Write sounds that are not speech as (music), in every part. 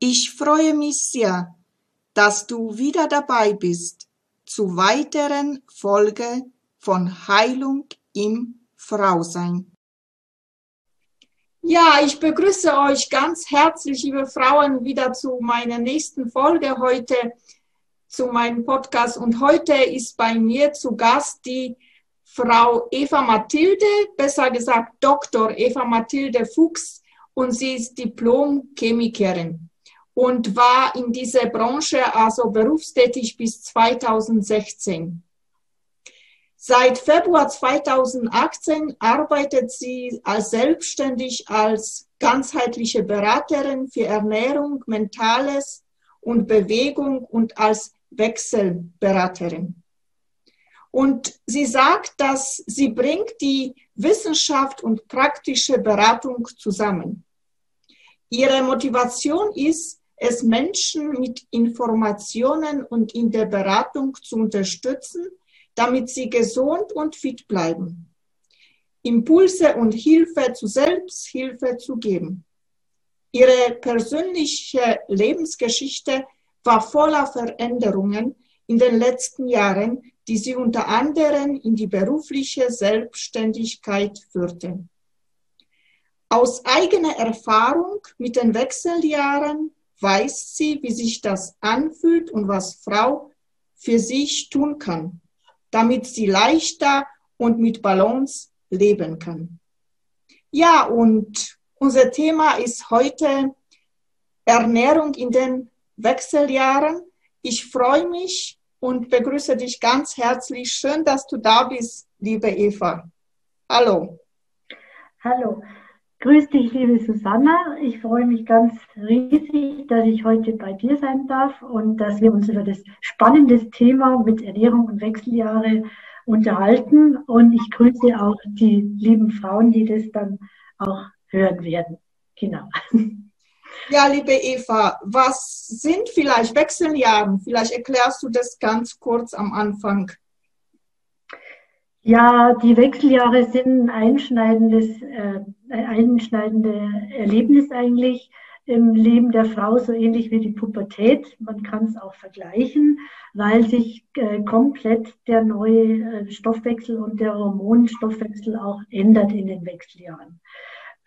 Ich freue mich sehr, dass du wieder dabei bist zu weiteren Folge von Heilung im Frausein. Ja, ich begrüße euch ganz herzlich, liebe Frauen, wieder zu meiner nächsten Folge heute zu meinem Podcast. Und heute ist bei mir zu Gast die Frau Eva Mathilde, besser gesagt Dr. Eva Mathilde Fuchs, und sie ist Diplom-Chemikerin und war in dieser Branche also berufstätig bis 2016. Seit Februar 2018 arbeitet sie als selbstständig als ganzheitliche Beraterin für Ernährung, Mentales und Bewegung und als Wechselberaterin. Und sie sagt, dass sie bringt die Wissenschaft und praktische Beratung zusammen. Ihre Motivation ist, es Menschen mit Informationen und in der Beratung zu unterstützen, damit sie gesund und fit bleiben. Impulse und Hilfe zu Selbsthilfe zu geben. Ihre persönliche Lebensgeschichte war voller Veränderungen in den letzten Jahren, die sie unter anderem in die berufliche Selbstständigkeit führten. Aus eigener Erfahrung mit den Wechseljahren weiß sie, wie sich das anfühlt und was Frau für sich tun kann, damit sie leichter und mit Balance leben kann. Ja, und unser Thema ist heute Ernährung in den Wechseljahren. Ich freue mich und begrüße dich ganz herzlich. Schön, dass du da bist, liebe Eva. Hallo. Hallo. Grüß dich, liebe Susanna. Ich freue mich ganz riesig, dass ich heute bei dir sein darf und dass wir uns über das spannende Thema mit Ernährung und Wechseljahre unterhalten. Und ich grüße auch die lieben Frauen, die das dann auch hören werden. Genau. (laughs) Ja, liebe Eva, was sind vielleicht Wechseljahre? Vielleicht erklärst du das ganz kurz am Anfang. Ja, die Wechseljahre sind ein einschneidendes, äh, einschneidende Erlebnis eigentlich im Leben der Frau, so ähnlich wie die Pubertät. Man kann es auch vergleichen, weil sich äh, komplett der neue äh, Stoffwechsel und der Hormonstoffwechsel auch ändert in den Wechseljahren.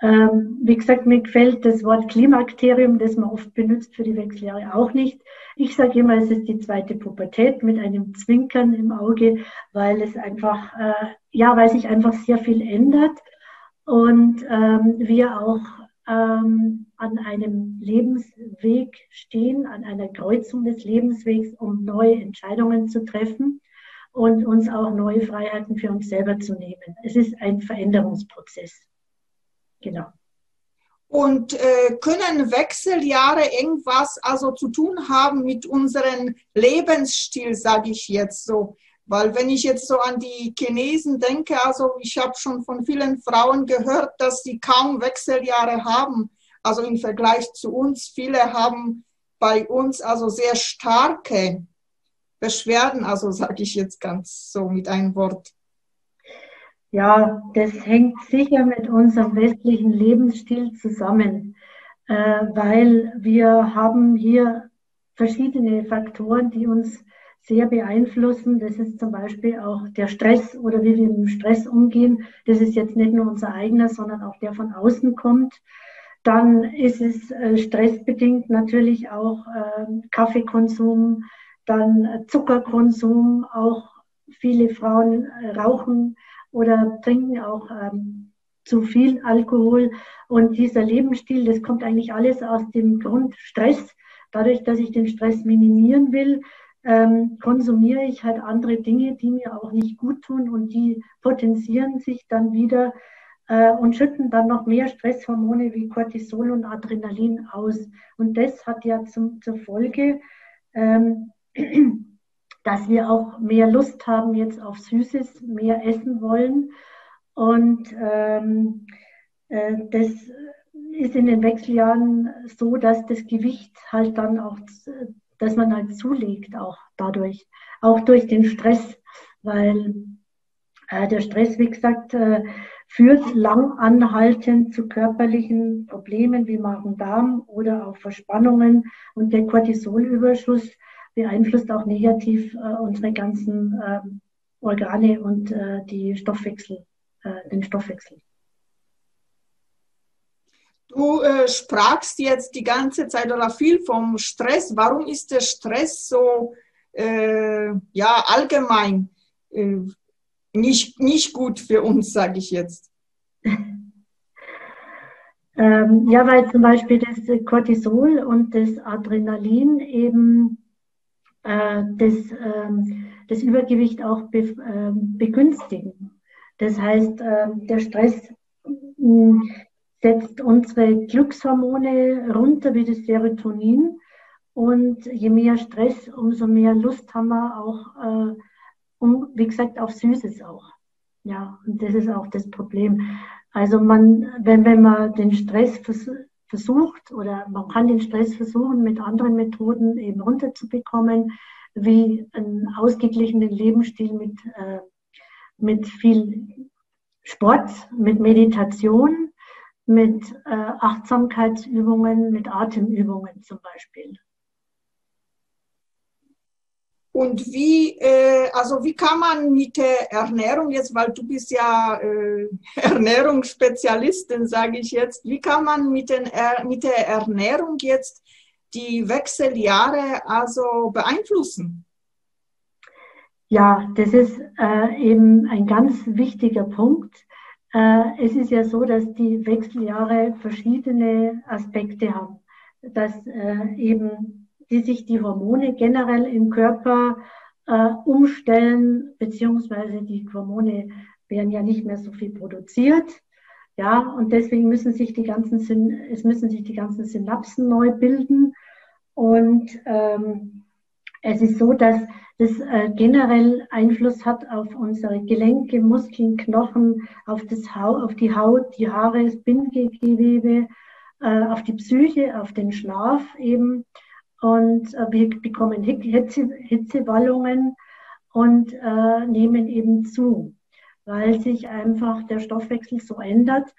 Ähm, wie gesagt, mir gefällt das Wort Klimakterium, das man oft benutzt für die Wechseljahre, auch nicht. Ich sage immer, es ist die zweite Pubertät mit einem Zwinkern im Auge, weil es einfach, äh, ja, weil sich einfach sehr viel ändert und ähm, wir auch ähm, an einem Lebensweg stehen, an einer Kreuzung des Lebenswegs, um neue Entscheidungen zu treffen und uns auch neue Freiheiten für uns selber zu nehmen. Es ist ein Veränderungsprozess. Genau. Und äh, können Wechseljahre irgendwas also zu tun haben mit unserem Lebensstil, sage ich jetzt so. Weil wenn ich jetzt so an die Chinesen denke, also ich habe schon von vielen Frauen gehört, dass sie kaum Wechseljahre haben. Also im Vergleich zu uns, viele haben bei uns also sehr starke Beschwerden, also sage ich jetzt ganz so mit einem Wort. Ja, das hängt sicher mit unserem westlichen Lebensstil zusammen, äh, weil wir haben hier verschiedene Faktoren, die uns sehr beeinflussen. Das ist zum Beispiel auch der Stress oder wie wir mit dem Stress umgehen. Das ist jetzt nicht nur unser eigener, sondern auch der von außen kommt. Dann ist es äh, stressbedingt natürlich auch äh, Kaffeekonsum, dann Zuckerkonsum. Auch viele Frauen äh, rauchen oder trinken auch ähm, zu viel Alkohol. Und dieser Lebensstil, das kommt eigentlich alles aus dem Grund Stress. Dadurch, dass ich den Stress minimieren will, ähm, konsumiere ich halt andere Dinge, die mir auch nicht gut tun und die potenzieren sich dann wieder äh, und schütten dann noch mehr Stresshormone wie Cortisol und Adrenalin aus. Und das hat ja zum, zur Folge, ähm, (clears throat) dass wir auch mehr Lust haben jetzt auf Süßes, mehr essen wollen. Und ähm, äh, das ist in den Wechseljahren so, dass das Gewicht halt dann auch, dass man halt zulegt, auch dadurch, auch durch den Stress, weil äh, der Stress, wie gesagt, äh, führt lang anhaltend zu körperlichen Problemen wie Magen-Darm oder auch Verspannungen. Und der Cortisolüberschuss beeinflusst auch negativ äh, unsere ganzen äh, Organe und äh, die Stoffwechsel, äh, den Stoffwechsel. Du äh, sprachst jetzt die ganze Zeit oder viel vom Stress. Warum ist der Stress so äh, ja allgemein nicht, nicht gut für uns, sage ich jetzt. (laughs) Ähm, ja, weil zum Beispiel das Cortisol und das Adrenalin eben äh, das, ähm, das Übergewicht auch be, äh, begünstigen. Das heißt, äh, der Stress mh, setzt unsere Glückshormone runter wie das Serotonin. Und je mehr Stress, umso mehr Lust haben wir auch äh, und wie gesagt auf Süßes auch. Ja, und das ist auch das Problem. Also man, wenn, wenn man den Stress vers versucht oder man kann den Stress versuchen, mit anderen Methoden eben runterzubekommen, wie einen ausgeglichenen Lebensstil mit, äh, mit viel Sport, mit Meditation, mit äh, Achtsamkeitsübungen, mit Atemübungen zum Beispiel. Und wie, äh, also wie kann man mit der Ernährung jetzt, weil du bist ja äh, (laughs) Ernährungsspezialistin, sage ich jetzt, wie kann man mit, den, äh, mit der Ernährung jetzt die Wechseljahre also beeinflussen? Ja, das ist äh, eben ein ganz wichtiger Punkt. Äh, es ist ja so, dass die Wechseljahre verschiedene Aspekte haben. Dass äh, eben die sich die Hormone generell im Körper äh, umstellen, beziehungsweise die Hormone werden ja nicht mehr so viel produziert. Ja, und deswegen müssen sich die ganzen, Syn es müssen sich die ganzen Synapsen neu bilden. Und ähm, es ist so, dass das äh, generell Einfluss hat auf unsere Gelenke, Muskeln, Knochen, auf, das Haut, auf die Haut, die Haare, das Bindegewebe, äh, auf die Psyche, auf den Schlaf eben und äh, wir bekommen Hitze, Hitzewallungen und äh, nehmen eben zu, weil sich einfach der Stoffwechsel so ändert,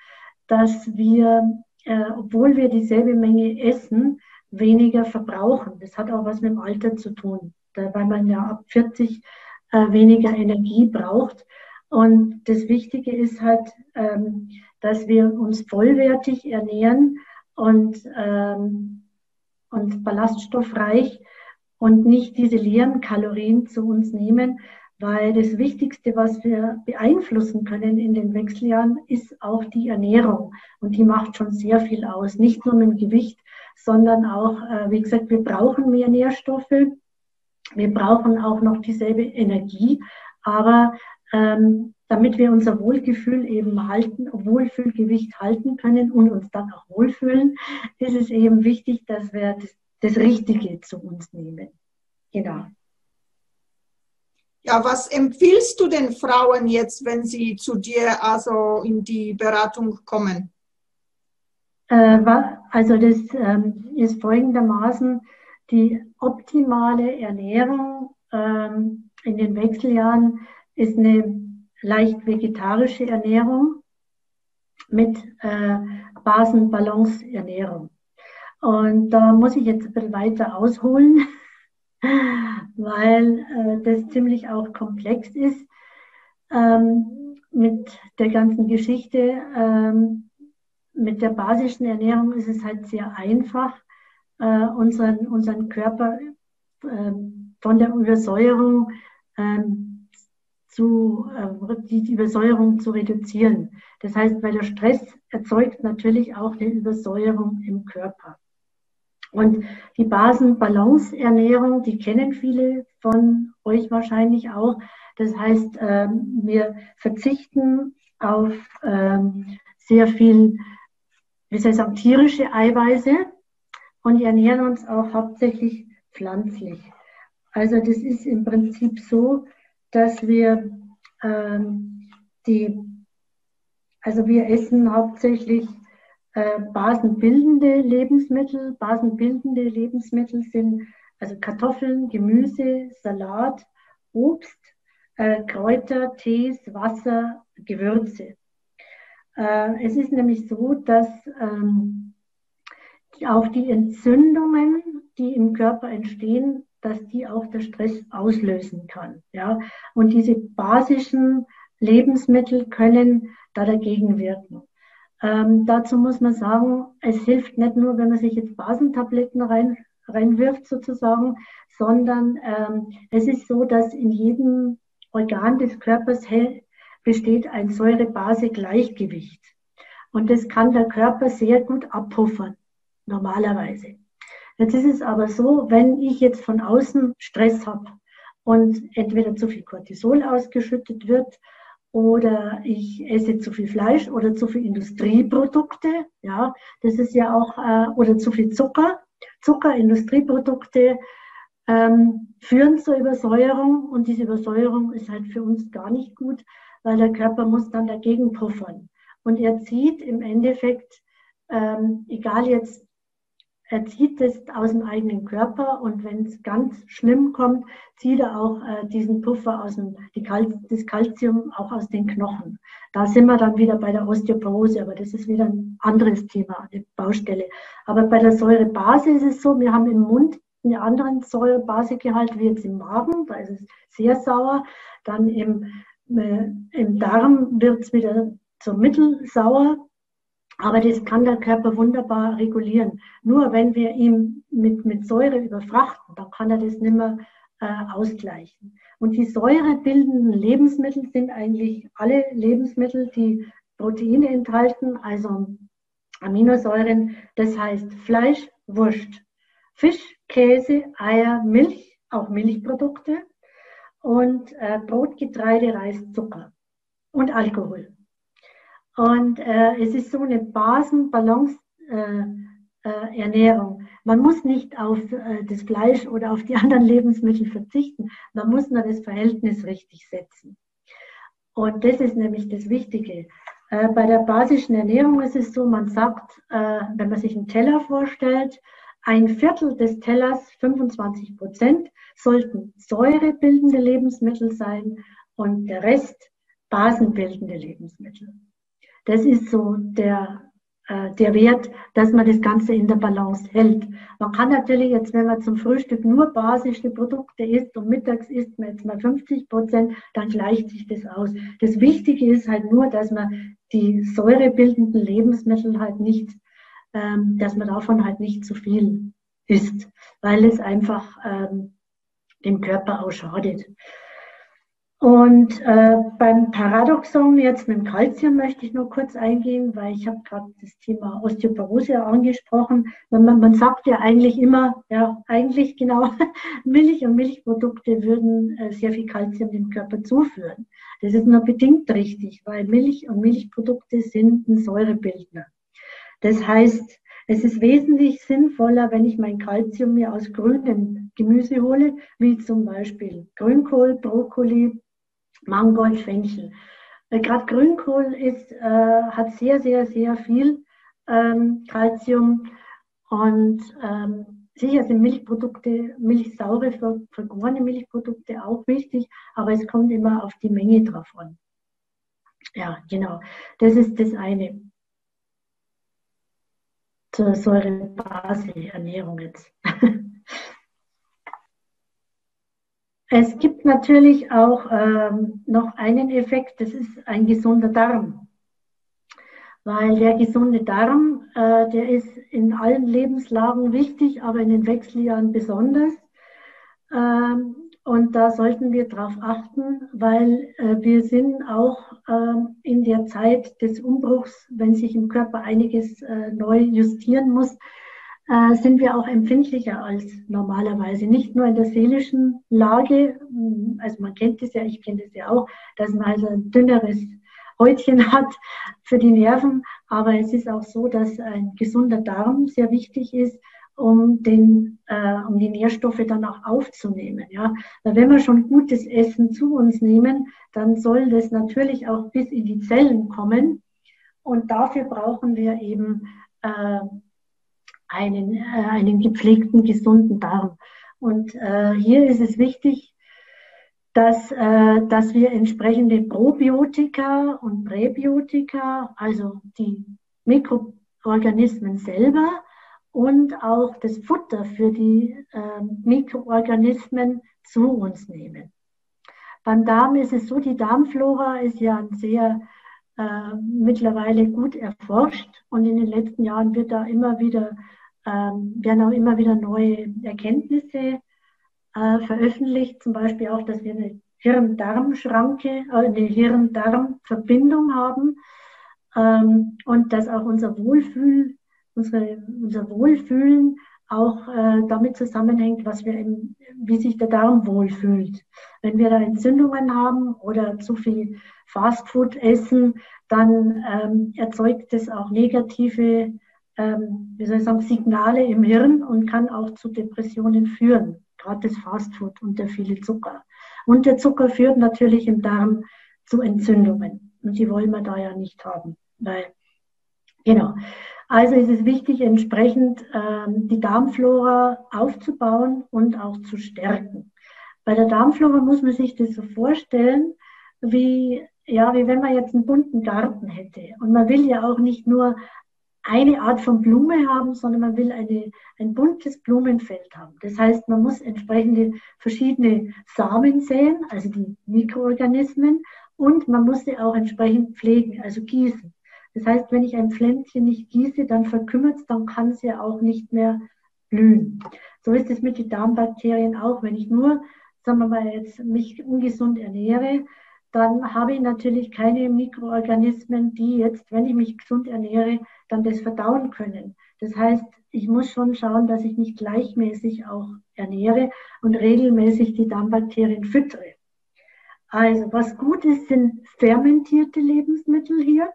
dass wir, äh, obwohl wir dieselbe Menge essen, weniger verbrauchen. Das hat auch was mit dem Alter zu tun, weil man ja ab 40 äh, weniger Energie braucht. Und das Wichtige ist halt, ähm, dass wir uns vollwertig ernähren und ähm, und ballaststoffreich und nicht diese leeren Kalorien zu uns nehmen, weil das Wichtigste, was wir beeinflussen können in den Wechseljahren, ist auch die Ernährung. Und die macht schon sehr viel aus. Nicht nur mit dem Gewicht, sondern auch, äh, wie gesagt, wir brauchen mehr Nährstoffe. Wir brauchen auch noch dieselbe Energie. Aber ähm, damit wir unser Wohlgefühl eben halten, Wohlfühlgewicht halten können und uns dann auch wohlfühlen, ist es eben wichtig, dass wir das, das Richtige zu uns nehmen. Genau. Ja, was empfiehlst du den Frauen jetzt, wenn sie zu dir also in die Beratung kommen? Äh, also das ähm, ist folgendermaßen, die optimale Ernährung ähm, in den Wechseljahren ist eine leicht vegetarische Ernährung mit äh, Basenbalance-Ernährung. Und da muss ich jetzt ein bisschen weiter ausholen, (laughs) weil äh, das ziemlich auch komplex ist ähm, mit der ganzen Geschichte. Ähm, mit der basischen Ernährung ist es halt sehr einfach, äh, unseren, unseren Körper äh, von der Übersäuerung ähm, zu, äh, die Übersäuerung zu reduzieren. Das heißt, weil der Stress erzeugt natürlich auch eine Übersäuerung im Körper. Und die Basenbalance-Ernährung, die kennen viele von euch wahrscheinlich auch. Das heißt, ähm, wir verzichten auf ähm, sehr viel, wie soll ich sagen, tierische Eiweiße und ernähren uns auch hauptsächlich pflanzlich. Also das ist im Prinzip so, dass wir ähm, die, also wir essen hauptsächlich äh, basenbildende Lebensmittel. Basenbildende Lebensmittel sind also Kartoffeln, Gemüse, Salat, Obst, äh, Kräuter, Tees, Wasser, Gewürze. Äh, es ist nämlich so, dass ähm, auch die Entzündungen, die im Körper entstehen, dass die auch der Stress auslösen kann. Ja? Und diese basischen Lebensmittel können da dagegen wirken. Ähm, dazu muss man sagen, es hilft nicht nur, wenn man sich jetzt Basentabletten rein, reinwirft sozusagen, sondern ähm, es ist so, dass in jedem Organ des Körpers besteht ein Säure-Base-Gleichgewicht. Und das kann der Körper sehr gut abpuffern, normalerweise. Jetzt ist es aber so, wenn ich jetzt von außen Stress habe und entweder zu viel Cortisol ausgeschüttet wird oder ich esse zu viel Fleisch oder zu viel Industrieprodukte, ja, das ist ja auch, äh, oder zu viel Zucker, Zucker, Industrieprodukte ähm, führen zur Übersäuerung und diese Übersäuerung ist halt für uns gar nicht gut, weil der Körper muss dann dagegen puffern. Und er zieht im Endeffekt, ähm, egal jetzt er zieht es aus dem eigenen Körper und wenn es ganz schlimm kommt, zieht er auch äh, diesen Puffer aus dem, Kal das Kalzium auch aus den Knochen. Da sind wir dann wieder bei der Osteoporose, aber das ist wieder ein anderes Thema, eine Baustelle. Aber bei der Säurebase ist es so, wir haben im Mund einen anderen Säurebasegehalt wie jetzt im Magen, da ist es sehr sauer. Dann im, äh, im Darm wird es wieder so mittelsauer aber das kann der Körper wunderbar regulieren. Nur wenn wir ihn mit, mit Säure überfrachten, dann kann er das nicht mehr äh, ausgleichen. Und die säurebildenden Lebensmittel sind eigentlich alle Lebensmittel, die Proteine enthalten, also Aminosäuren. Das heißt Fleisch, Wurst, Fisch, Käse, Eier, Milch, auch Milchprodukte und äh, Brot, Getreide, Reis, Zucker und Alkohol. Und äh, es ist so eine Basenbalance-Ernährung. Äh, äh, man muss nicht auf äh, das Fleisch oder auf die (laughs) anderen Lebensmittel verzichten. Man muss nur das Verhältnis richtig setzen. Und das ist nämlich das Wichtige. Äh, bei der basischen Ernährung ist es so, man sagt, äh, wenn man sich einen Teller vorstellt, ein Viertel des Tellers, 25 Prozent, sollten säurebildende Lebensmittel sein und der Rest basenbildende Lebensmittel. Das ist so der, äh, der Wert, dass man das Ganze in der Balance hält. Man kann natürlich jetzt, wenn man zum Frühstück nur basische Produkte isst und mittags isst man jetzt mal 50 Prozent, dann gleicht sich das aus. Das Wichtige ist halt nur, dass man die säurebildenden Lebensmittel halt nicht, ähm, dass man davon halt nicht zu viel isst, weil es einfach ähm, dem Körper auch schadet. Und äh, beim Paradoxon jetzt mit dem Kalzium möchte ich nur kurz eingehen, weil ich habe gerade das Thema Osteoporose angesprochen. Man, man sagt ja eigentlich immer, ja eigentlich genau, (laughs) Milch und Milchprodukte würden äh, sehr viel Kalzium dem Körper zuführen. Das ist nur bedingt richtig, weil Milch und Milchprodukte sind ein Säurebildner. Das heißt, es ist wesentlich sinnvoller, wenn ich mein Kalzium mir aus grünem Gemüse hole, wie zum Beispiel Grünkohl, Brokkoli, Mangold, Fenchel. Äh, Gerade Grünkohl ist, äh, hat sehr, sehr, sehr viel ähm, Calcium und ähm, sicher sind Milchprodukte, milchsaure, vergorene Milchprodukte auch wichtig, aber es kommt immer auf die Menge drauf an. Ja, genau. Das ist das eine. Zur Säurebase-Ernährung jetzt. (laughs) es gibt natürlich auch ähm, noch einen Effekt, das ist ein gesunder Darm weil der gesunde Darm, äh, der ist in allen Lebenslagen wichtig, aber in den Wechseljahren besonders. Ähm, und da sollten wir darauf achten, weil äh, wir sind auch äh, in der Zeit des Umbruchs, wenn sich im Körper einiges äh, neu justieren muss, äh, sind wir auch empfindlicher als normalerweise. Nicht nur in der seelischen Lage, also man kennt es ja, ich kenne das ja auch, dass man also ein dünneres Häutchen (laughs) hat für die Nerven. Aber es ist auch so, dass ein gesunder Darm sehr wichtig ist, um, den, äh, um die Nährstoffe dann auch aufzunehmen. Ja? Weil wenn wir schon gutes Essen zu uns nehmen, dann soll das natürlich auch bis in die Zellen kommen. Und dafür brauchen wir eben äh, einen, äh, einen gepflegten, gesunden Darm. Und äh, hier ist es wichtig, dass, äh, dass wir entsprechende Probiotika und Präbiotika, also die Mikroorganismen selber und auch das Futter für die äh, Mikroorganismen zu uns nehmen. Beim Darm ist es so, die Darmflora ist ja sehr äh, mittlerweile gut erforscht und in den letzten Jahren wird da immer wieder, äh, werden auch immer wieder neue Erkenntnisse äh, veröffentlicht, zum Beispiel auch, dass wir eine Hirn-Darm-Schranke, äh, eine Hirn-Darm-Verbindung haben ähm, und dass auch unser Wohlfühl, unsere, unser Wohlfühlen auch äh, damit zusammenhängt, was wir im, wie sich der Darm wohlfühlt. Wenn wir da Entzündungen haben oder zu viel Fastfood essen, dann ähm, erzeugt es auch negative, ähm, wie soll ich sagen, Signale im Hirn und kann auch zu Depressionen führen gerade das Fastfood und der viele Zucker. Und der Zucker führt natürlich im Darm zu Entzündungen. Und die wollen wir da ja nicht haben. Weil, genau. Also ist es wichtig, entsprechend ähm, die Darmflora aufzubauen und auch zu stärken. Bei der Darmflora muss man sich das so vorstellen, wie, ja, wie wenn man jetzt einen bunten Garten hätte. Und man will ja auch nicht nur eine Art von Blume haben, sondern man will eine, ein buntes Blumenfeld haben. Das heißt, man muss entsprechende verschiedene Samen säen, also die Mikroorganismen, und man muss sie auch entsprechend pflegen, also gießen. Das heißt, wenn ich ein Pflänzchen nicht gieße, dann verkümmert es, dann kann es ja auch nicht mehr blühen. So ist es mit den Darmbakterien auch. Wenn ich nur, sagen wir mal, jetzt mich ungesund ernähre, dann habe ich natürlich keine Mikroorganismen, die jetzt, wenn ich mich gesund ernähre, dann das verdauen können. Das heißt, ich muss schon schauen, dass ich mich gleichmäßig auch ernähre und regelmäßig die Darmbakterien füttere. Also was gut ist, sind fermentierte Lebensmittel hier.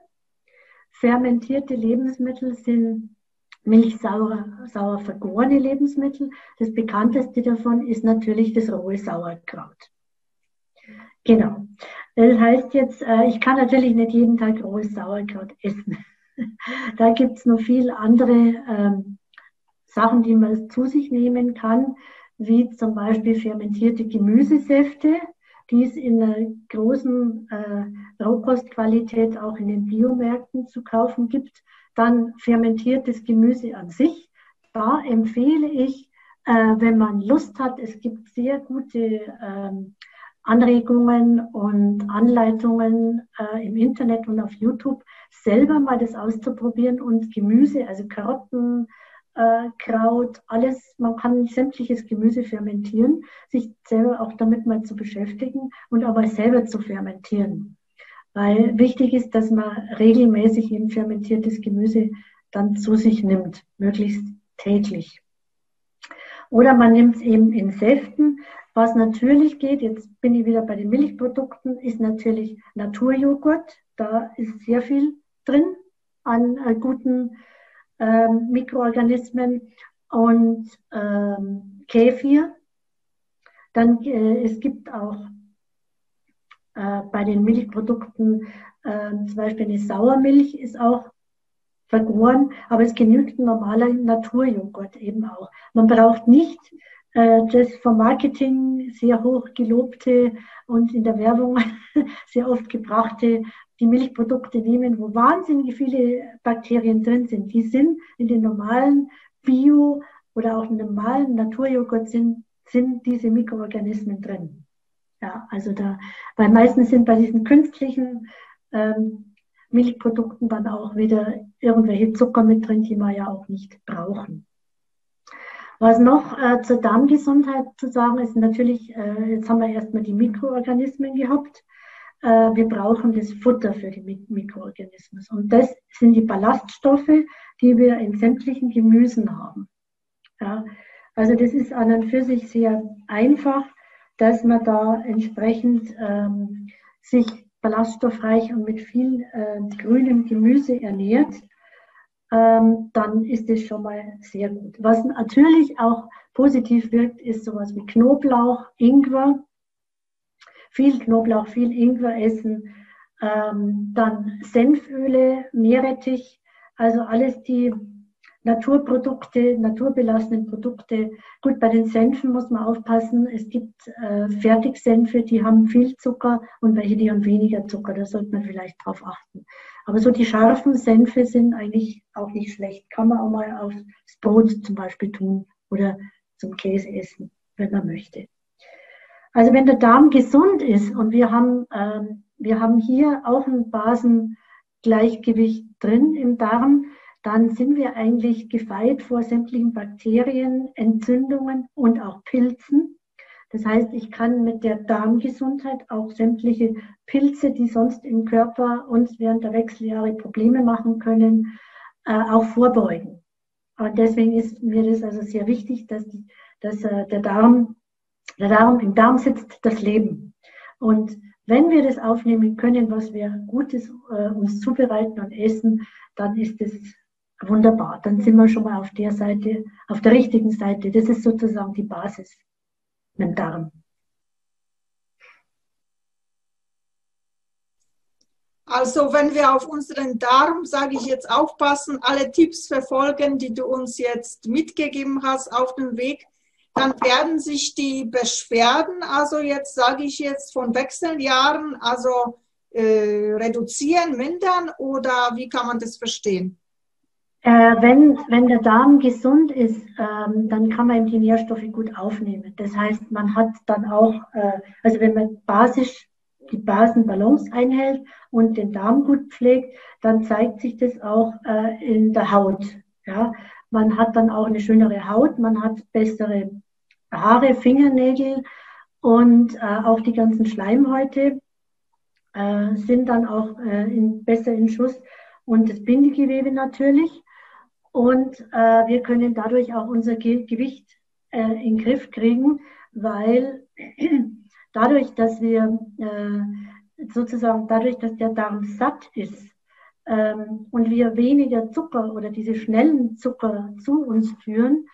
Fermentierte Lebensmittel sind milchsauer, sauer vergorene Lebensmittel. Das bekannteste davon ist natürlich das rohe Sauerkraut. Genau. Das heißt jetzt, äh, ich kann natürlich nicht jeden Tag rohes Sauerkraut essen. (laughs) Da gibt es noch viele andere ähm, Sachen, die man zu sich nehmen kann, wie zum Beispiel fermentierte Gemüsesäfte, die es in einer großen äh, Rohkostqualität auch in den Biomärkten zu kaufen gibt. Dann fermentiertes Gemüse an sich. Da empfehle ich, äh, wenn man Lust hat, es gibt sehr gute ähm, Anregungen und Anleitungen äh, im Internet und auf YouTube, selber mal das auszuprobieren und Gemüse, also Karotten, äh, Kraut, alles, man kann sämtliches Gemüse fermentieren, sich selber auch damit mal zu beschäftigen und aber selber zu fermentieren. Weil wichtig ist, dass man regelmäßig eben fermentiertes Gemüse dann zu sich nimmt, möglichst täglich. Oder man nimmt es eben in Säften. Was natürlich geht, jetzt bin ich wieder bei den Milchprodukten, ist natürlich Naturjoghurt. Da ist sehr viel drin an äh, guten ähm, Mikroorganismen und ähm, Käfir. Dann äh, es gibt auch äh, bei den Milchprodukten äh, zum Beispiel eine Sauermilch ist auch vergoren, aber es genügt ein normaler Naturjoghurt eben auch. Man braucht nicht äh, das vom Marketing sehr hoch gelobte und in der Werbung (laughs) sehr oft gebrachte die Milchprodukte nehmen, wo wahnsinnig viele Bakterien drin sind. Die sind in den normalen Bio- oder auch normalen Naturjoghurt sind, sind diese Mikroorganismen drin. Ja, also da, weil meistens sind bei diesen künstlichen ähm, Milchprodukten dann auch wieder irgendwelche Zucker mit drin, die wir ja auch nicht brauchen. Was noch äh, zur Darmgesundheit zu sagen ist, natürlich, äh, jetzt haben wir erstmal die Mikroorganismen gehabt. Äh, wir brauchen das Futter für die Mik Mikroorganismen. Und das sind die Ballaststoffe, die wir in sämtlichen Gemüsen haben. Ja, also das ist an und für sich sehr einfach, dass man da entsprechend ähm, sich ballaststoffreich und mit viel äh, grünem Gemüse ernährt, ähm, dann ist es schon mal sehr gut. Was natürlich auch positiv wirkt, ist sowas wie Knoblauch, Ingwer. Viel Knoblauch, viel Ingwer essen. Ähm, dann Senföle, Meerrettich, also alles die Naturprodukte, naturbelassenen Produkte. Gut, bei den Senfen muss man aufpassen. Es gibt äh, Fertigsenfe, die haben viel Zucker und welche, die haben weniger Zucker. Da sollte man vielleicht drauf achten. Aber so die scharfen Senfe sind eigentlich auch nicht schlecht. Kann man auch mal aufs Brot zum Beispiel tun oder zum Käse essen, wenn man möchte. Also wenn der Darm gesund ist und wir haben, ähm, wir haben hier auch ein Basengleichgewicht drin im Darm, dann sind wir eigentlich gefeit vor sämtlichen Bakterien, Entzündungen und auch Pilzen. Das heißt, ich kann mit der Darmgesundheit auch sämtliche Pilze, die sonst im Körper uns während der Wechseljahre Probleme machen können, äh, auch vorbeugen. Und deswegen ist mir das also sehr wichtig, dass, die, dass äh, der Darm, der Darm, im Darm sitzt das Leben. Und wenn wir das aufnehmen können, was wir Gutes äh, uns zubereiten und essen, dann ist es Wunderbar, dann sind wir schon mal auf der Seite, auf der richtigen Seite. Das ist sozusagen die Basis mit dem Darm. Also wenn wir auf unseren Darm, sage ich jetzt, aufpassen, alle Tipps verfolgen, die du uns jetzt mitgegeben hast auf dem Weg, dann werden sich die Beschwerden, also jetzt sage ich jetzt von Wechseljahren, also äh, reduzieren, mindern oder wie kann man das verstehen? Äh, wenn, wenn der Darm gesund ist, ähm, dann kann man eben die Nährstoffe gut aufnehmen. Das heißt, man hat dann auch, äh, also wenn man basisch die Basenbalance einhält und den Darm gut pflegt, dann zeigt sich das auch äh, in der Haut. Ja? Man hat dann auch eine schönere Haut, man hat bessere Haare, Fingernägel und äh, auch die ganzen Schleimhäute äh, sind dann auch äh, in, besser in Schuss und das Bindegewebe natürlich. Und äh, wir können dadurch auch unser Ge Gewicht äh, in den Griff kriegen, weil (clears throat) dadurch, dass wir äh, sozusagen dadurch, dass der Darm satt ist ähm, und wir weniger Zucker oder diese schnellen Zucker zu uns führen,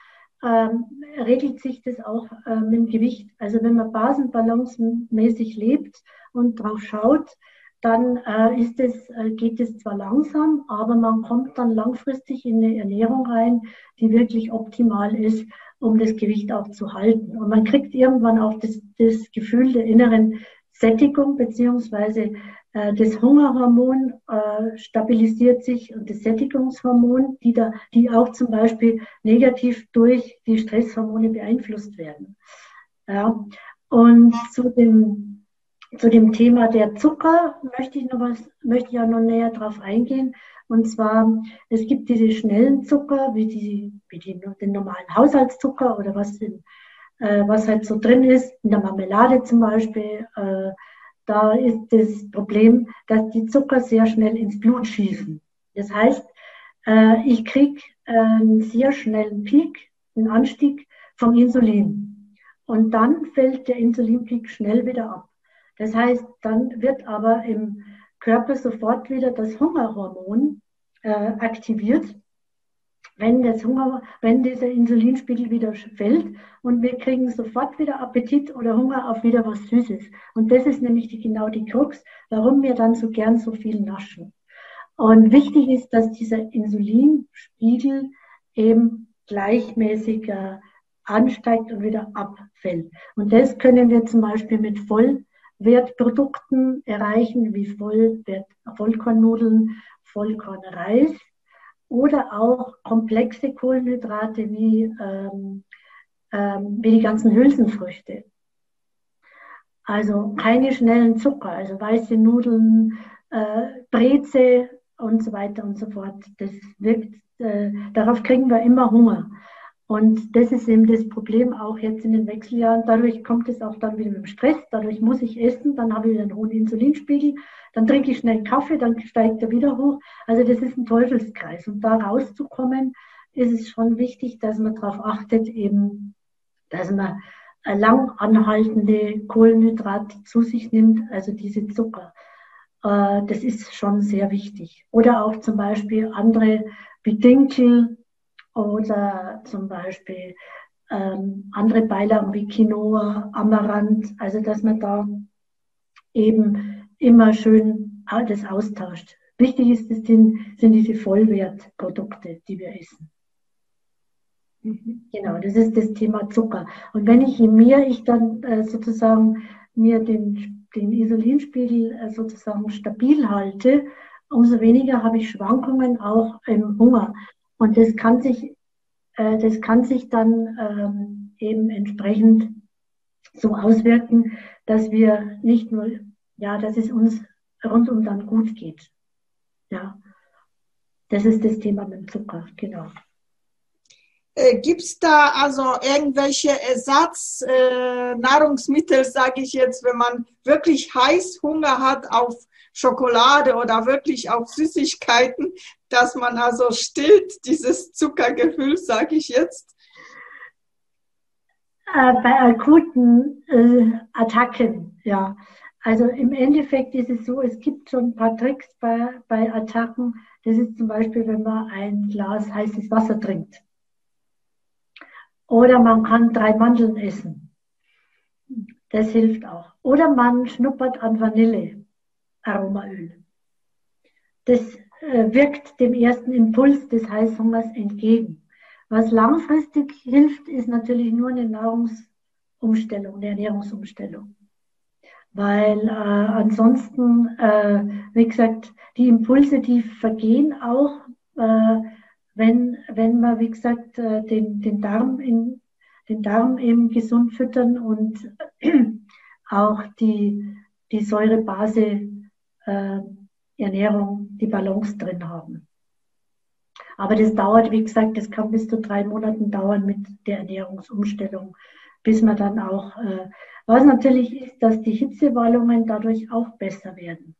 ähm, regelt sich das auch äh, mit dem Gewicht. Also wenn man basenbalancemäßig lebt und drauf schaut, dann äh, ist es, äh, geht es zwar langsam, aber man kommt dann langfristig in eine Ernährung rein, die wirklich optimal ist, um das Gewicht auch zu halten. Und man kriegt irgendwann auch das, das Gefühl der inneren Sättigung beziehungsweise äh, das Hungerhormon äh, stabilisiert sich und das Sättigungshormon, die, da, die auch zum Beispiel negativ durch die Stresshormone beeinflusst werden. Ja. Und zu dem zu dem Thema der Zucker möchte ich noch was, möchte ich auch noch näher drauf eingehen. Und zwar, es gibt diese schnellen Zucker, wie, die, wie die, den normalen Haushaltszucker oder was, in, äh, was halt so drin ist, in der Marmelade zum Beispiel. Äh, da ist das Problem, dass die Zucker sehr schnell ins Blut schießen. Das heißt, äh, ich kriege einen sehr schnellen Peak, einen Anstieg vom Insulin. Und dann fällt der Insulinpeak schnell wieder ab. Das heißt, dann wird aber im Körper sofort wieder das Hungerhormon äh, aktiviert, wenn, das Hunger, wenn dieser Insulinspiegel wieder fällt und wir kriegen sofort wieder Appetit oder Hunger auf wieder was Süßes. Und das ist nämlich die, genau die Krux, warum wir dann so gern so viel naschen. Und wichtig ist, dass dieser Insulinspiegel eben gleichmäßiger ansteigt und wieder abfällt. Und das können wir zum Beispiel mit Vollwertprodukten erreichen, wie Vollwert Vollkornnudeln, Vollkornreis oder auch komplexe Kohlenhydrate wie, ähm, ähm, wie die ganzen Hülsenfrüchte. Also keine schnellen Zucker, also weiße Nudeln, äh, Breze und so weiter und so fort. Das wirkt, äh, darauf kriegen wir immer Hunger. Und das ist eben das Problem auch jetzt in den Wechseljahren. Dadurch kommt es auch dann wieder mit dem Stress. Dadurch muss ich essen, dann habe ich einen hohen Insulinspiegel, dann trinke ich schnell Kaffee, dann steigt er wieder hoch. Also das ist ein Teufelskreis. Und da rauszukommen, ist es schon wichtig, dass man darauf achtet, eben, dass man lang anhaltende Kohlenhydrate zu sich nimmt, also diese Zucker. Äh, das ist schon sehr wichtig. Oder auch zum Beispiel andere Dinkel oder zum Beispiel ähm, andere Beilagen wie Quinoa, Amaranth. Also dass man da eben immer schön das austauscht. Wichtig ist, das sind, sind diese Vollwertprodukte, die wir essen. Mhm. Genau, das ist das Thema Zucker. Und wenn ich, je mehr ich dann äh, sozusagen mir den, den Insulinspiegel äh, sozusagen stabil halte, umso weniger habe ich Schwankungen auch im Hunger. Und das kann sich, äh, das kann sich dann ähm, eben entsprechend so auswirken, dass wir nicht nur, ja, dass es uns rundum dann gut geht. Ja, das ist das Thema mit dem Zucker, genau. Äh, Gibt es da also irgendwelche Ersatznahrungsmittel, äh, sage ich jetzt, wenn man wirklich Heißhunger hat auf Schokolade oder wirklich auf Süßigkeiten, dass man also stillt dieses Zuckergefühl, sage ich jetzt? Äh, bei akuten äh, Attacken, ja. Also im Endeffekt ist es so, es gibt schon ein paar Tricks bei, bei Attacken. Das ist zum Beispiel, wenn man ein Glas heißes Wasser trinkt. Oder man kann drei Mandeln essen. Das hilft auch. Oder man schnuppert an Vanille, Aromaöl. Das äh, wirkt dem ersten Impuls des Heißhungers entgegen. Was langfristig hilft, ist natürlich nur eine Nahrungsumstellung, eine Ernährungsumstellung. Weil äh, ansonsten, äh, wie gesagt, die Impulse, die vergehen auch. Äh, wenn, wenn wir, wie gesagt, äh, den, den, Darm in, den Darm eben gesund füttern und (clears throat) auch die, die Säurebase äh, Ernährung, die Balance drin haben. Aber das dauert, wie gesagt, das kann bis zu drei Monaten dauern mit der Ernährungsumstellung, bis man dann auch, äh, was natürlich ist, dass die Hitzewallungen dadurch auch besser werden.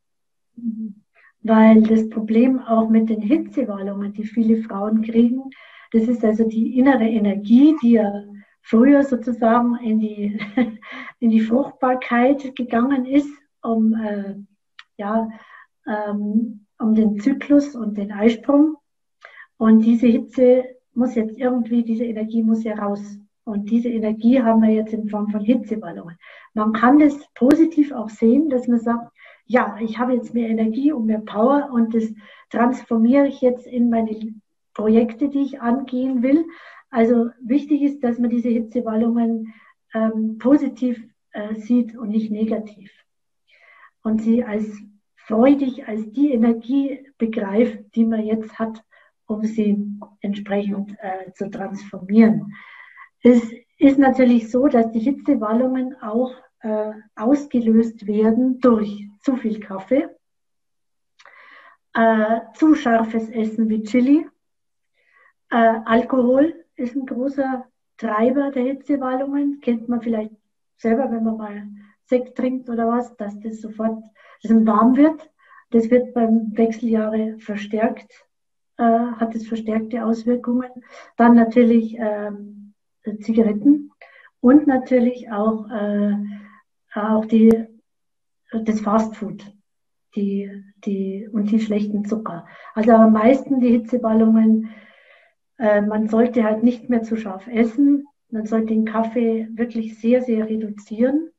Mhm weil das Problem auch mit den Hitzewallungen, die viele Frauen kriegen, das ist also die innere Energie, die ja früher sozusagen in die, (laughs) in die Fruchtbarkeit gegangen ist, um, äh, ja, ähm, um den Zyklus und den Eisprung. Und diese Hitze muss jetzt irgendwie, diese Energie muss ja raus. Und diese Energie haben wir jetzt in Form von Hitzewallungen. Man kann das positiv auch sehen, dass man sagt, ja, ich habe jetzt mehr Energie und mehr Power und das transformiere ich jetzt in meine Projekte, die ich angehen will. Also wichtig ist, dass man diese Hitzewallungen ähm, positiv äh, sieht und nicht negativ. Und sie als freudig, als die Energie begreift, die man jetzt hat, um sie entsprechend äh, zu transformieren. Es ist natürlich so, dass die Hitzewallungen auch äh, ausgelöst werden durch zu viel Kaffee, äh, zu scharfes Essen wie Chili. Äh, Alkohol ist ein großer Treiber der Hitzewallungen. Kennt man vielleicht selber, wenn man mal Sekt trinkt oder was, dass das sofort dass es warm wird. Das wird beim Wechseljahre verstärkt, äh, hat es verstärkte Auswirkungen. Dann natürlich ähm, Zigaretten und natürlich auch äh, auch die, das Fastfood die, die, und die schlechten Zucker. Also am meisten die Hitzeballungen. Äh, man sollte halt nicht mehr zu scharf essen. Man sollte den Kaffee wirklich sehr, sehr reduzieren.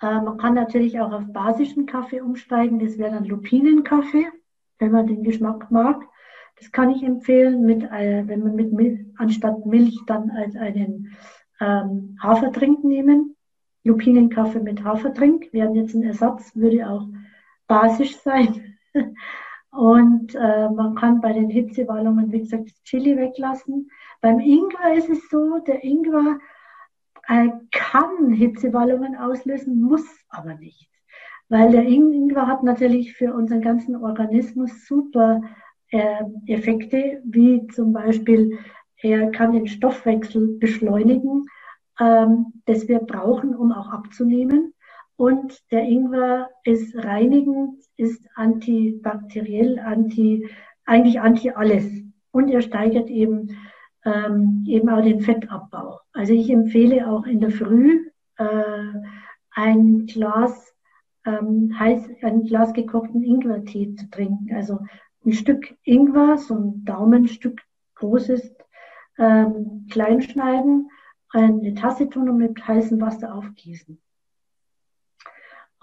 Äh, man kann natürlich auch auf basischen Kaffee umsteigen. Das wäre dann Lupinenkaffee. wenn man den Geschmack mag. Das kann ich empfehlen, mit, äh, wenn man mit Milch, anstatt Milch dann als einen ähm, Hafertrink nehmen. Lupinenkaffee mit Hafertrink wäre jetzt ein Ersatz, würde auch basisch sein. (laughs) Und äh, man kann bei den Hitzewallungen, wie gesagt, das Chili weglassen. Beim Ingwer ist es so, der Ingwer kann Hitzewallungen auslösen, muss aber nicht. Weil der Ingwer hat natürlich für unseren ganzen Organismus super äh, Effekte, wie zum Beispiel, er kann den Stoffwechsel beschleunigen, ähm, das wir brauchen, um auch abzunehmen. Und der Ingwer ist reinigend, ist antibakteriell, anti, eigentlich anti alles. Und er steigert eben, ähm, eben auch den Fettabbau. Also ich empfehle auch in der Früh äh, ein Glas ähm, heiß, ein Glas gekochten Ingwertee zu trinken. Also ein Stück Ingwer, so ein Daumenstück großes, ähm, kleinschneiden, eine Tasse tun und mit heißem Wasser aufgießen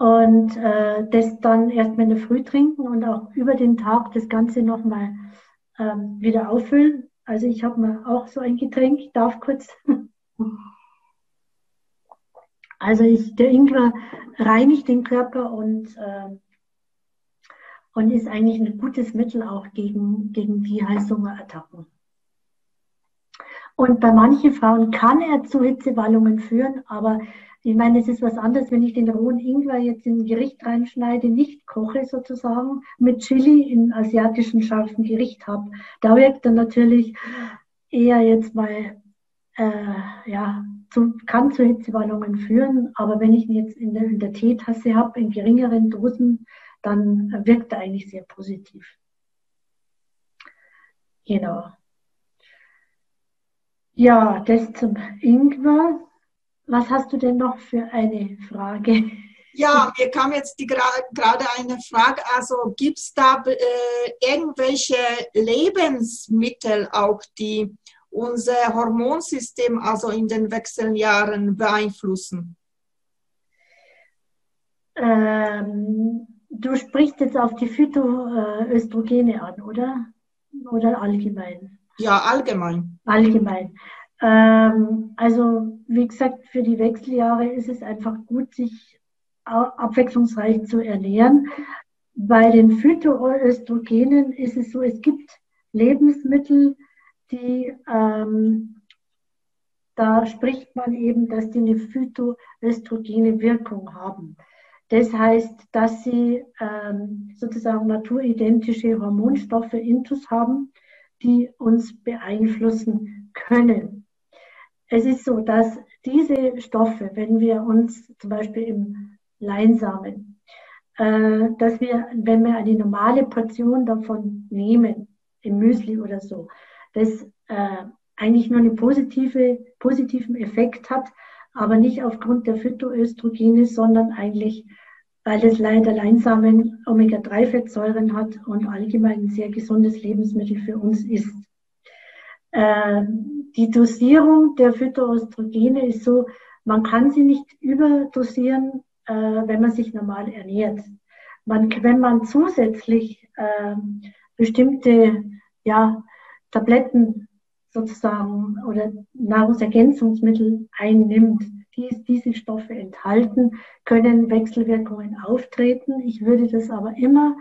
und äh, das dann erstmal in der Früh trinken und auch über den Tag das Ganze nochmal ähm, wieder auffüllen. Also ich habe mir auch so ein Getränk, darf kurz. Also ich, der Ingwer reinigt den Körper und, äh, und ist eigentlich ein gutes Mittel auch gegen, gegen die Heißhungerattacken. Und bei manchen Frauen kann er zu Hitzewallungen führen, aber ich meine, es ist was anderes, wenn ich den rohen Ingwer jetzt in ein Gericht reinschneide, nicht koche sozusagen, mit Chili in asiatischen scharfen Gericht habe. Da wirkt dann natürlich eher jetzt mal, äh, ja, zu, kann zu Hitzewallungen führen. Aber wenn ich ihn jetzt in der, in der Teetasse habe, in geringeren Dosen, dann wirkt er eigentlich sehr positiv. Genau. Ja, das zum Ingwer. Was hast du denn noch für eine Frage? Ja, mir kam jetzt die, gerade eine Frage. Also gibt es da äh, irgendwelche Lebensmittel auch, die unser Hormonsystem also in den Wechseljahren beeinflussen? Ähm, du sprichst jetzt auf die Phytoöstrogene an, oder? Oder allgemein? Ja, allgemein. Allgemein. Ähm, also wie gesagt, für die Wechseljahre ist es einfach gut, sich abwechslungsreich zu ernähren. Bei den Phytoöstrogenen ist es so, es gibt Lebensmittel, die, ähm, da spricht man eben, dass die eine phytoöstrogene Wirkung haben. Das heißt, dass sie ähm, sozusagen naturidentische Hormonstoffe intus haben, die uns beeinflussen können. Es ist so, dass diese Stoffe, wenn wir uns zum Beispiel im Leinsamen, äh, dass wir, wenn wir eine normale Portion davon nehmen, im Müsli oder so, das äh, eigentlich nur einen positive, positiven Effekt hat, aber nicht aufgrund der Phytoöstrogene, sondern eigentlich, weil das der Leinsamen Omega-3-Fettsäuren hat und allgemein ein sehr gesundes Lebensmittel für uns ist. Äh, die Dosierung der Phytoöstrogene ist so, man kann sie nicht überdosieren, äh, wenn man sich normal ernährt. Man, wenn man zusätzlich äh, bestimmte ja, Tabletten sozusagen oder Nahrungsergänzungsmittel einnimmt, die diese Stoffe enthalten, können Wechselwirkungen auftreten. Ich würde das aber immer,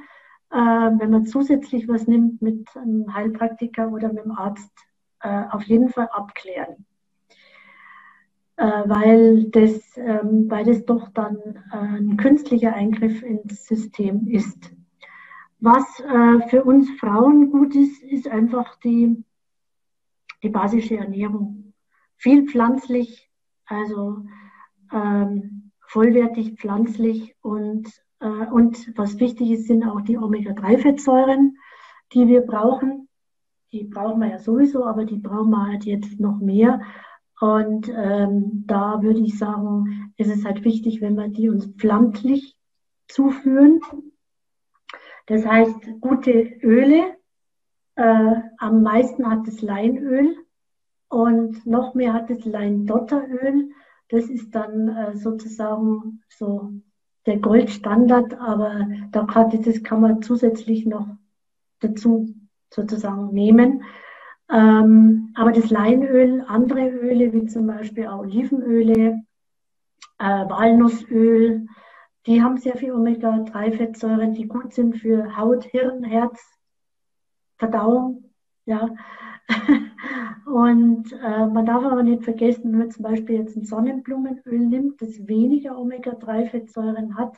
äh, wenn man zusätzlich was nimmt, mit einem Heilpraktiker oder mit dem Arzt äh, auf jeden Fall abklären. Äh, weil das ähm, beides doch dann äh, ein künstlicher Eingriff ins System ist. Was äh, für uns Frauen gut ist, ist einfach die, die basische Ernährung. Viel pflanzlich, also ähm, vollwertig pflanzlich und, äh, und was wichtig ist, sind auch die Omega-3-Fettsäuren, die wir brauchen die brauchen wir ja sowieso, aber die brauchen wir halt jetzt noch mehr. Und ähm, da würde ich sagen, ist es halt wichtig, wenn wir die uns pflanzlich zuführen. Das heißt, gute Öle. Äh, am meisten hat es Leinöl und noch mehr hat es Leindotteröl. Das ist dann äh, sozusagen so der Goldstandard, aber da kann, das kann man zusätzlich noch dazu sozusagen nehmen. Ähm, aber das Leinöl, andere Öle, wie zum Beispiel auch Olivenöle, äh, Walnussöl, die haben sehr viel Omega-3-Fettsäuren, die gut sind für Haut, Hirn, Herz, Verdauung. Ja. (laughs) Und äh, man darf aber nicht vergessen, wenn man zum Beispiel jetzt ein Sonnenblumenöl nimmt, das weniger Omega-3-Fettsäuren hat,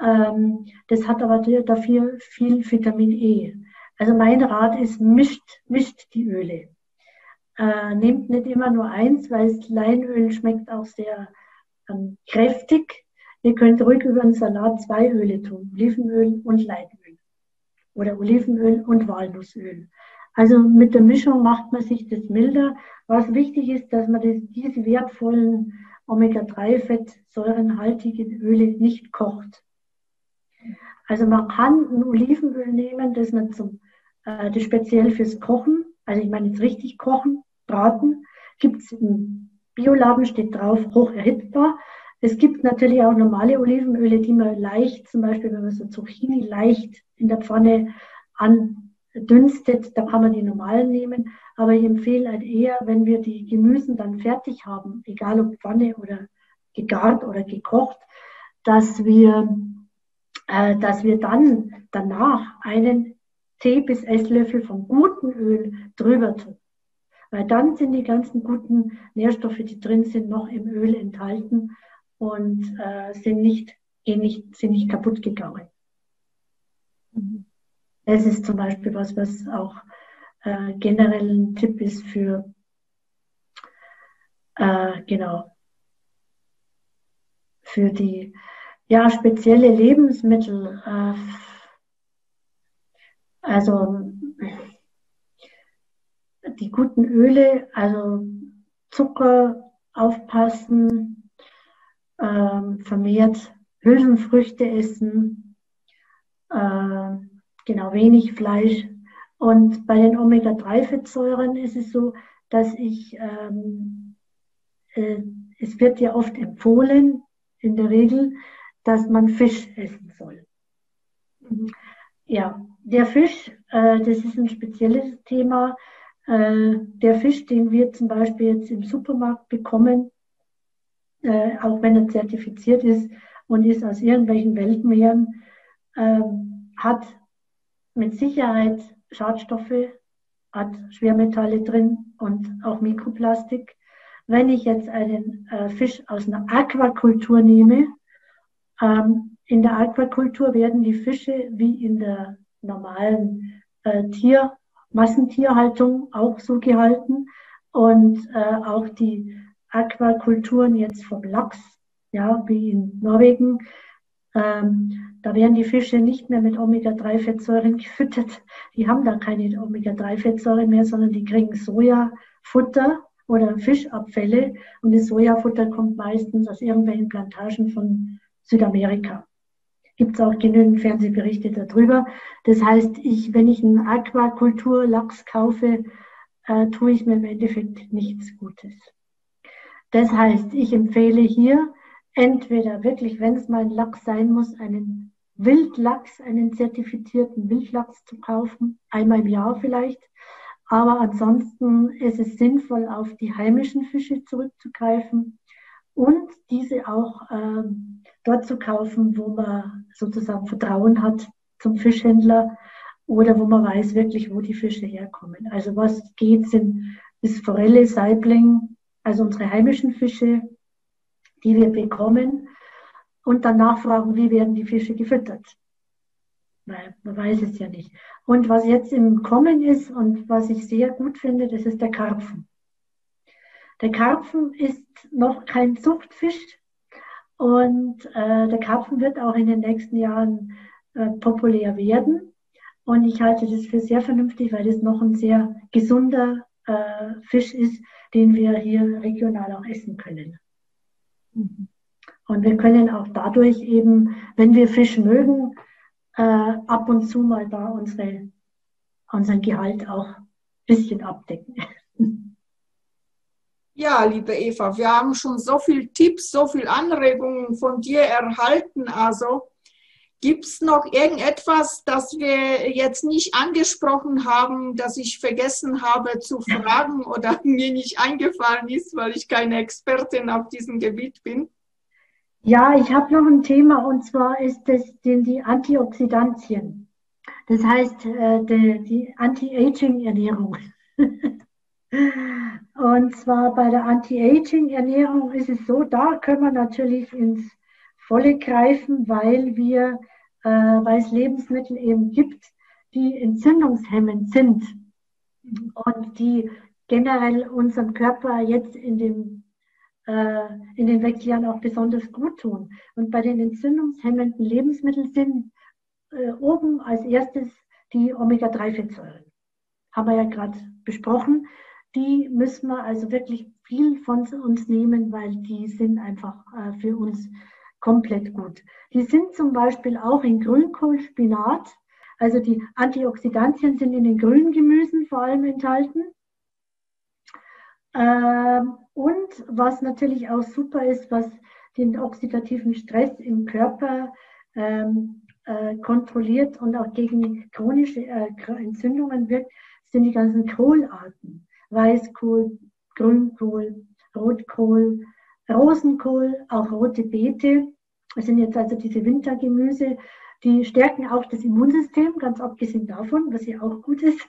ähm, das hat aber dafür viel Vitamin E. Also mein Rat ist, mischt, mischt die Öle. Äh, nehmt nicht immer nur eins, weil Leinöl schmeckt auch sehr ähm, kräftig. Ihr könnt ruhig über einen Salat zwei Öle tun, Olivenöl und Leinöl. Oder Olivenöl und Walnussöl. Also mit der Mischung macht man sich das milder. Was wichtig ist, dass man das, diese wertvollen Omega-3-fettsäurenhaltigen Öle nicht kocht. Also man kann ein Olivenöl nehmen, das man zum, äh, das speziell fürs Kochen, also ich meine jetzt richtig kochen, braten, gibt es im Bioladen, steht drauf, hoch erhitzbar. Es gibt natürlich auch normale Olivenöle, die man leicht, zum Beispiel wenn man so Zucchini leicht in der Pfanne an dünstet, da kann man die normalen nehmen. Aber ich empfehle halt eher, wenn wir die Gemüsen dann fertig haben, egal ob Pfanne oder gegart oder gekocht, dass wir, äh, dass wir dann danach einen Tee bis Esslöffel von gutem Öl drüber tun. Weil dann sind die ganzen guten Nährstoffe, die drin sind, noch im Öl enthalten und äh, sind, nicht, eh nicht, sind nicht kaputt gegangen. Mhm. Das ist zum Beispiel was, was auch äh, generell ein Tipp ist für, äh, genau, für die ja, spezielle Lebensmittel. Äh, also die guten Öle, also Zucker aufpassen, ähm, vermehrt Hülsenfrüchte essen, äh, genau wenig Fleisch. Und bei den Omega-3-Fettsäuren ist es so, dass ich, ähm, äh, es wird ja oft empfohlen, in der Regel, dass man Fisch essen soll. Mhm. Ja, der Fisch, äh, das ist ein spezielles Thema. Äh, der Fisch, den wir zum Beispiel jetzt im Supermarkt bekommen, äh, auch wenn er zertifiziert ist und ist aus irgendwelchen Weltmeeren, ähm, hat mit Sicherheit Schadstoffe, hat Schwermetalle drin und auch Mikroplastik. Wenn ich jetzt einen äh, Fisch aus einer Aquakultur nehme, ähm, in der Aquakultur werden die Fische wie in der normalen äh, Tier, Massentierhaltung auch so gehalten und äh, auch die Aquakulturen jetzt vom Lachs, ja, wie in Norwegen, ähm, da werden die Fische nicht mehr mit Omega-3-Fettsäuren (laughs) gefüttert. Die haben da keine Omega-3-Fettsäuren mehr, sondern die kriegen Sojafutter oder Fischabfälle. Und das Sojafutter kommt meistens aus irgendwelchen Plantagen von Südamerika. Gibt es auch genügend Fernsehberichte darüber. Das heißt, ich, wenn ich einen Aquakultur-Lachs kaufe, äh, tue ich mir im Endeffekt nichts Gutes. Das heißt, ich empfehle hier entweder wirklich, wenn es mal ein Lachs sein muss, einen Wildlachs, einen zertifizierten Wildlachs zu kaufen, einmal im Jahr vielleicht. Aber ansonsten ist es sinnvoll, auf die heimischen Fische zurückzugreifen und diese auch äh, dort zu kaufen, wo man sozusagen Vertrauen hat zum Fischhändler oder wo man weiß wirklich, wo die Fische herkommen. Also was geht, sind ist Forelle, Saibling, also unsere heimischen Fische, die wir bekommen und dann nachfragen, wie werden die Fische gefüttert. Weil man weiß es ja nicht. Und was jetzt im Kommen ist und was ich sehr gut finde, das ist der Karpfen. Der Karpfen ist noch kein Zuchtfisch und äh, der Karpfen wird auch in den nächsten Jahren äh, populär werden. Und ich halte das für sehr vernünftig, weil es noch ein sehr gesunder äh, Fisch ist, den wir hier regional auch essen können. Und wir können auch dadurch eben, wenn wir Fisch mögen, äh, ab und zu mal da unsere, unseren Gehalt auch ein bisschen abdecken. (laughs) Ja, liebe Eva, wir haben schon so viele Tipps, so viele Anregungen von dir erhalten. Also Gibt es noch irgendetwas, das wir jetzt nicht angesprochen haben, das ich vergessen habe zu fragen oder (laughs) mir nicht eingefallen ist, weil ich keine Expertin auf diesem Gebiet bin? Ja, ich habe noch ein Thema und zwar ist das die Antioxidantien. Das heißt, äh, die, die Anti-Aging-Ernährung. (laughs) und zwar bei der Anti-Aging-Ernährung ist es so, da können wir natürlich ins Volle greifen, weil wir, äh, weil es Lebensmittel eben gibt, die entzündungshemmend sind und die generell unserem Körper jetzt in den, äh, in den Wechseljahren auch besonders gut tun. Und bei den entzündungshemmenden Lebensmitteln sind äh, oben als erstes die Omega-3-Fettsäuren. Haben wir ja gerade besprochen. Die müssen wir also wirklich viel von uns nehmen, weil die sind einfach äh, für uns komplett gut. Die sind zum Beispiel auch in Grünkohl, Spinat. Also die Antioxidantien sind in den grünen Gemüsen vor allem enthalten. Ähm, und was natürlich auch super ist, was den oxidativen Stress im Körper ähm, äh, kontrolliert und auch gegen chronische äh, Entzündungen wirkt, sind die ganzen Kohlarten. Weißkohl, Grünkohl, Rotkohl, Rosenkohl, auch rote Beete. Das sind jetzt also diese Wintergemüse, die stärken auch das Immunsystem, ganz abgesehen davon, was ja auch gut ist.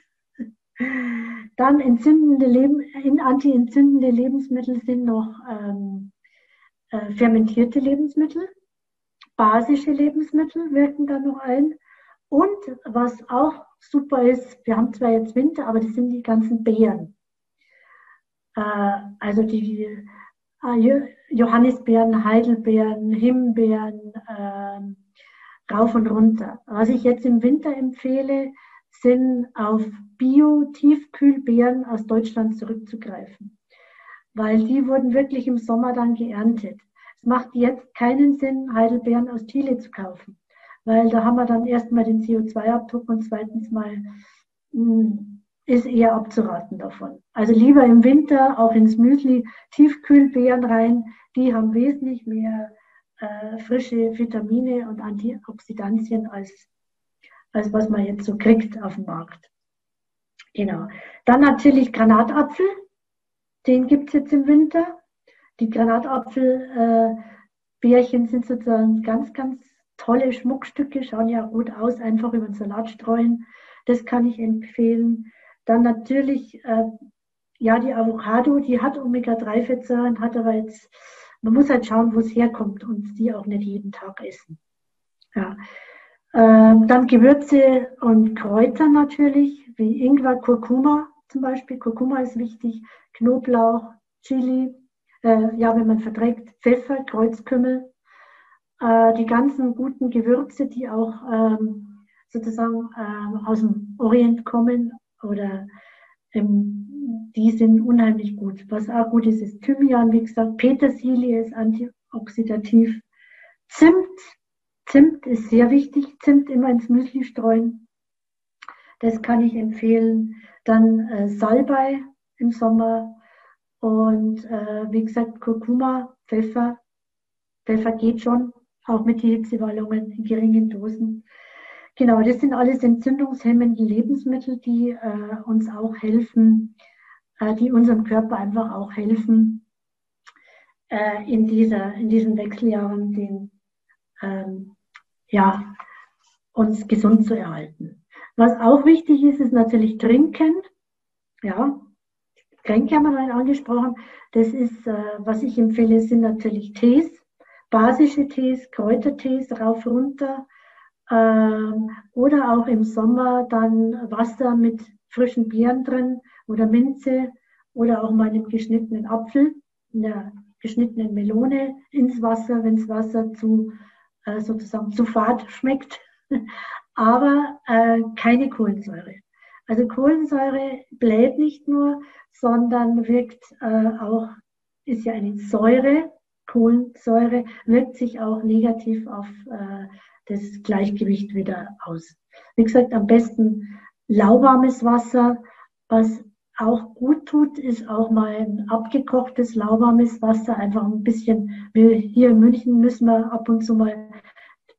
Dann entzündende Leben, antientzündende Lebensmittel sind noch ähm, äh, fermentierte Lebensmittel, basische Lebensmittel wirken da noch ein. Und was auch super ist, wir haben zwar jetzt Winter, aber das sind die ganzen Beeren. Äh, also die Johannisbeeren, Heidelbeeren, Himbeeren, äh, rauf und runter. Was ich jetzt im Winter empfehle, sind auf Bio-Tiefkühlbeeren aus Deutschland zurückzugreifen, weil die wurden wirklich im Sommer dann geerntet. Es macht jetzt keinen Sinn, Heidelbeeren aus Chile zu kaufen, weil da haben wir dann erstmal den CO2-Abdruck und zweitens mal mh, hm, ist eher abzuraten davon. Also lieber im Winter auch ins Müsli Tiefkühlbeeren rein. Die haben wesentlich mehr äh, frische Vitamine und Antioxidantien als, als was man jetzt so kriegt auf dem Markt. Genau. Dann natürlich Granatapfel. Den gibt es jetzt im Winter. Die Granatapfelbärchen äh, sind sozusagen ganz, ganz tolle Schmuckstücke, schauen ja gut aus, einfach über den Salat streuen. Das kann ich empfehlen. Dann natürlich, äh, ja, die Avocado, die hat Omega-3-Fettsäuren, hat aber jetzt, man muss halt schauen, wo es herkommt und die auch nicht jeden Tag essen. Ja. Äh, dann Gewürze und Kräuter natürlich, wie Ingwer, Kurkuma zum Beispiel. Kurkuma ist wichtig, Knoblauch, Chili, äh, ja, wenn man verträgt, Pfeffer, Kreuzkümmel, äh, die ganzen guten Gewürze, die auch ähm, sozusagen äh, aus dem Orient kommen oder ähm, die sind unheimlich gut. Was auch gut ist, ist Thymian, wie gesagt, Petersilie ist antioxidativ. Zimt, Zimt ist sehr wichtig, Zimt immer ins Müsli streuen. Das kann ich empfehlen. Dann äh, Salbei im Sommer und äh, wie gesagt Kurkuma, Pfeffer. Pfeffer geht schon, auch mit den Hitzewallungen in geringen Dosen. Genau, das sind alles entzündungshemmende Lebensmittel, die äh, uns auch helfen, äh, die unserem Körper einfach auch helfen, äh, in, dieser, in diesen Wechseljahren den, ähm, ja, uns gesund zu erhalten. Was auch wichtig ist, ist natürlich Trinken. Ja, Tränke haben wir angesprochen. Das ist, äh, was ich empfehle, sind natürlich Tees, basische Tees, Kräutertees, rauf, runter ähm, oder auch im Sommer dann Wasser mit frischen Beeren drin oder Minze oder auch mal einen geschnittenen Apfel, eine geschnittenen Melone ins Wasser, wenn das Wasser zu äh, sozusagen zu fad schmeckt, (laughs) aber äh, keine Kohlensäure. Also Kohlensäure bläht nicht nur, sondern wirkt äh, auch, ist ja eine Säure, Kohlensäure, wirkt sich auch negativ auf äh, das Gleichgewicht wieder aus. Wie gesagt, am besten lauwarmes Wasser. Was auch gut tut, ist auch mal ein abgekochtes lauwarmes Wasser. Einfach ein bisschen, wir hier in München müssen wir ab und zu mal ein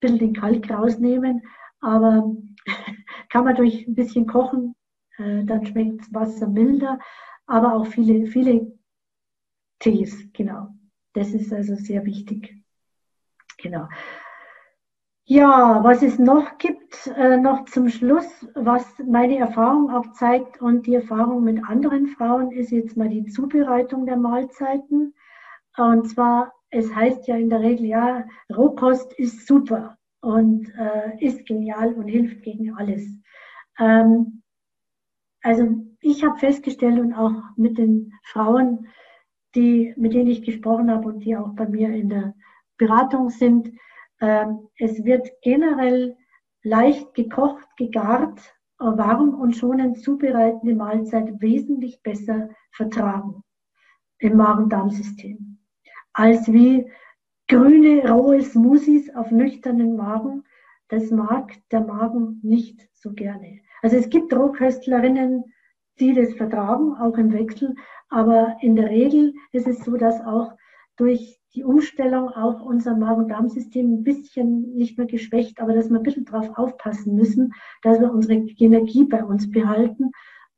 bisschen den Kalk rausnehmen, aber (laughs) kann man durch ein bisschen kochen, äh, dann schmeckt das Wasser milder, aber auch viele, viele Tees, genau. Das ist also sehr wichtig. Genau. Ja, was es noch gibt, äh, noch zum Schluss, was meine Erfahrung auch zeigt und die Erfahrung mit anderen Frauen, ist jetzt mal die Zubereitung der Mahlzeiten. Und zwar, es heißt ja in der Regel, ja, Rohkost ist super und äh, ist genial und hilft gegen alles. Ähm, also ich habe festgestellt und auch mit den Frauen, die, mit denen ich gesprochen habe und die auch bei mir in der Beratung sind, es wird generell leicht gekocht, gegart, warm und schonend zubereitende Mahlzeit wesentlich besser vertragen im Magen-Darm-System als wie grüne, rohe Smoothies auf nüchternen Magen. Das mag der Magen nicht so gerne. Also es gibt Rohköstlerinnen, die das vertragen, auch im Wechsel. Aber in der Regel ist es so, dass auch durch die Umstellung auch unser Magen-Darm-System ein bisschen nicht mehr geschwächt, aber dass wir ein bisschen darauf aufpassen müssen, dass wir unsere Energie bei uns behalten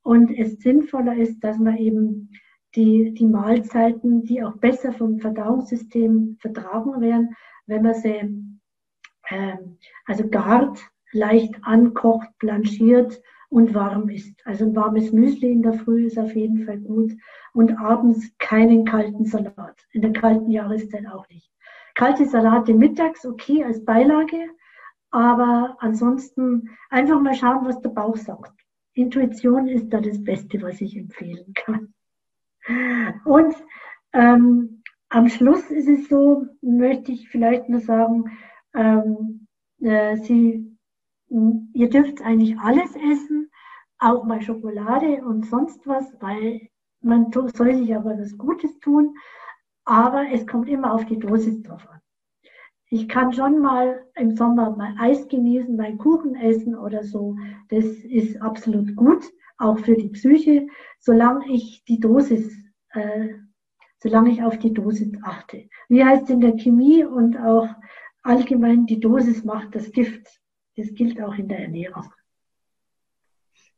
und es sinnvoller ist, dass wir eben die, die Mahlzeiten, die auch besser vom Verdauungssystem vertragen werden, wenn man sie äh, also gart, leicht ankocht, blanchiert und warm ist. Also ein warmes Müsli in der Früh ist auf jeden Fall gut und abends keinen kalten Salat. In der kalten Jahreszeit auch nicht. Kalte Salate mittags okay als Beilage, aber ansonsten einfach mal schauen, was der Bauch sagt. Intuition ist da das Beste, was ich empfehlen kann. Und ähm, am Schluss ist es so, möchte ich vielleicht nur sagen, ähm, äh, Sie, ihr dürft eigentlich alles essen, auch mal Schokolade und sonst was, weil man soll sich aber was Gutes tun, aber es kommt immer auf die Dosis drauf an. Ich kann schon mal im Sommer mal Eis genießen, mal Kuchen essen oder so. Das ist absolut gut, auch für die Psyche, solange ich die Dosis, äh, solange ich auf die Dosis achte. Wie heißt es in der Chemie und auch allgemein, die Dosis macht das Gift. Das gilt auch in der Ernährung.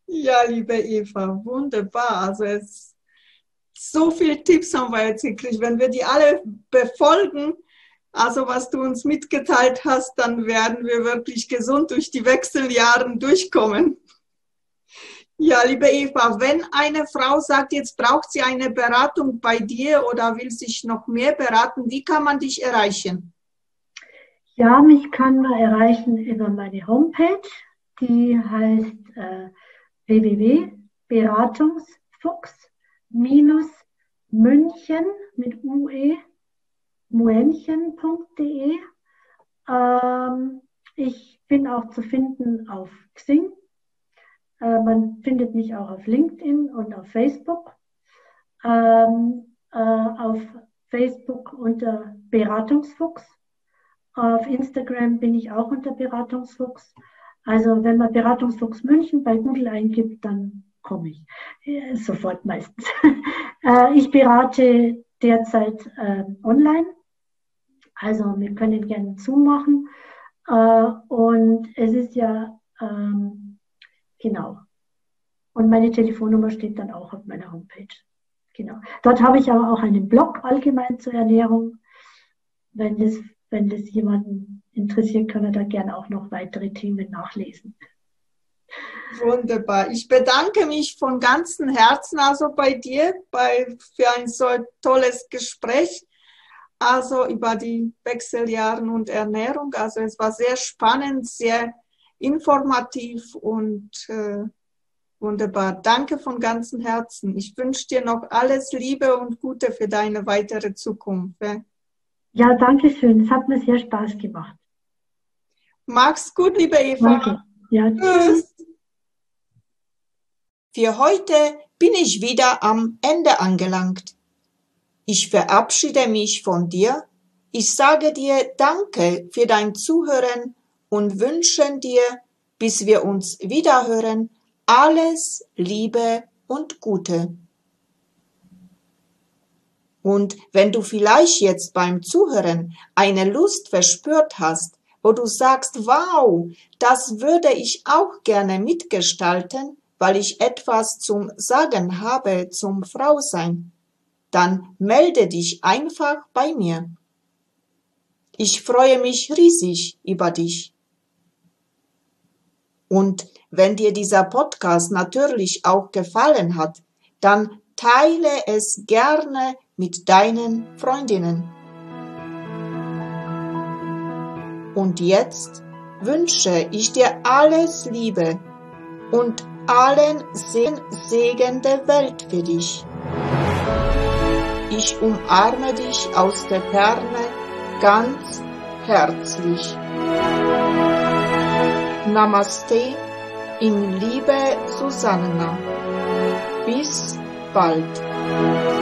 Ja, liebe Eva, wunderbar. Also es so viele Tipps haben wir jetzt gekriegt. Wenn wir die alle befolgen, also was du uns mitgeteilt hast, dann werden wir wirklich gesund durch die Wechseljahre durchkommen. Ja, liebe Eva, wenn eine Frau sagt, jetzt braucht sie eine Beratung bei dir oder will sich noch mehr beraten, wie kann man dich erreichen? Ja, mich kann man erreichen über meine Homepage, die heißt äh, www.beratungsfuchs minus München mit UE, muenchen.de. Ähm, ich bin auch zu finden auf Xing. Äh, man findet mich auch auf LinkedIn und auf Facebook. Ähm, äh, auf Facebook unter Beratungsfuchs. Auf Instagram bin ich auch unter Beratungsfuchs. Also wenn man Beratungsfuchs München bei Google eingibt, dann komme ich. Äh, sofort meistens. (laughs) äh, ich berate derzeit äh, online. Also wir können gerne zumachen. Und es ist ja, ähm, genau. Und meine Telefonnummer steht dann auch auf meiner Homepage. Genau. Dort habe ich aber auch einen Blog allgemein zur Ernährung. Wenn das, wenn das jemanden interessiert, kann er da gerne auch noch weitere Themen nachlesen. Wunderbar. Ich bedanke mich von ganzem Herzen also bei dir bei, für ein so tolles Gespräch. Also über die Wechseljahre und Ernährung. Also es war sehr spannend, sehr informativ und äh, wunderbar. Danke von ganzem Herzen. Ich wünsche dir noch alles Liebe und Gute für deine weitere Zukunft. Ja, danke schön. Es hat mir sehr Spaß gemacht. Mach's gut, liebe Eva. Danke. Ja, tschüss. Für heute bin ich wieder am Ende angelangt. Ich verabschiede mich von dir. Ich sage dir Danke für dein Zuhören und wünschen dir, bis wir uns wiederhören, alles Liebe und Gute. Und wenn du vielleicht jetzt beim Zuhören eine Lust verspürt hast, wo du sagst, wow, das würde ich auch gerne mitgestalten, weil ich etwas zum Sagen habe zum Frausein, dann melde dich einfach bei mir. Ich freue mich riesig über dich. Und wenn dir dieser Podcast natürlich auch gefallen hat, dann teile es gerne mit deinen Freundinnen. Und jetzt wünsche ich dir alles Liebe und allen Segen der Welt für dich. Ich umarme dich aus der Ferne ganz herzlich. Namaste in Liebe Susanna. Bis bald.